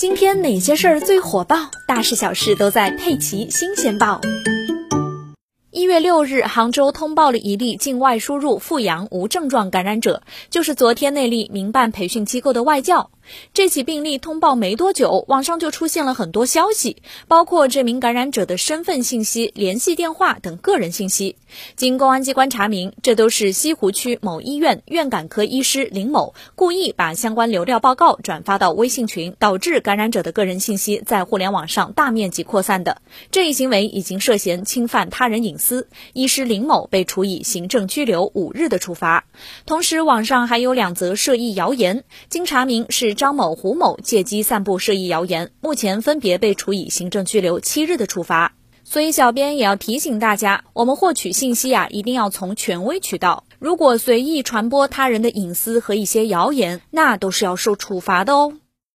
今天哪些事儿最火爆？大事小事都在《佩奇新鲜报》。一月六日，杭州通报了一例境外输入复阳无症状感染者，就是昨天那例民办培训机构的外教。这起病例通报没多久，网上就出现了很多消息，包括这名感染者的身份信息、联系电话等个人信息。经公安机关查明，这都是西湖区某医院院感科医师林某故意把相关流料报告转发到微信群，导致感染者的个人信息在互联网上大面积扩散的。这一行为已经涉嫌侵犯他人隐私，医师林某被处以行政拘留五日的处罚。同时，网上还有两则涉疫谣言，经查明是。张某、胡某借机散布涉疫谣言，目前分别被处以行政拘留七日的处罚。所以，小编也要提醒大家，我们获取信息啊，一定要从权威渠道。如果随意传播他人的隐私和一些谣言，那都是要受处罚的哦。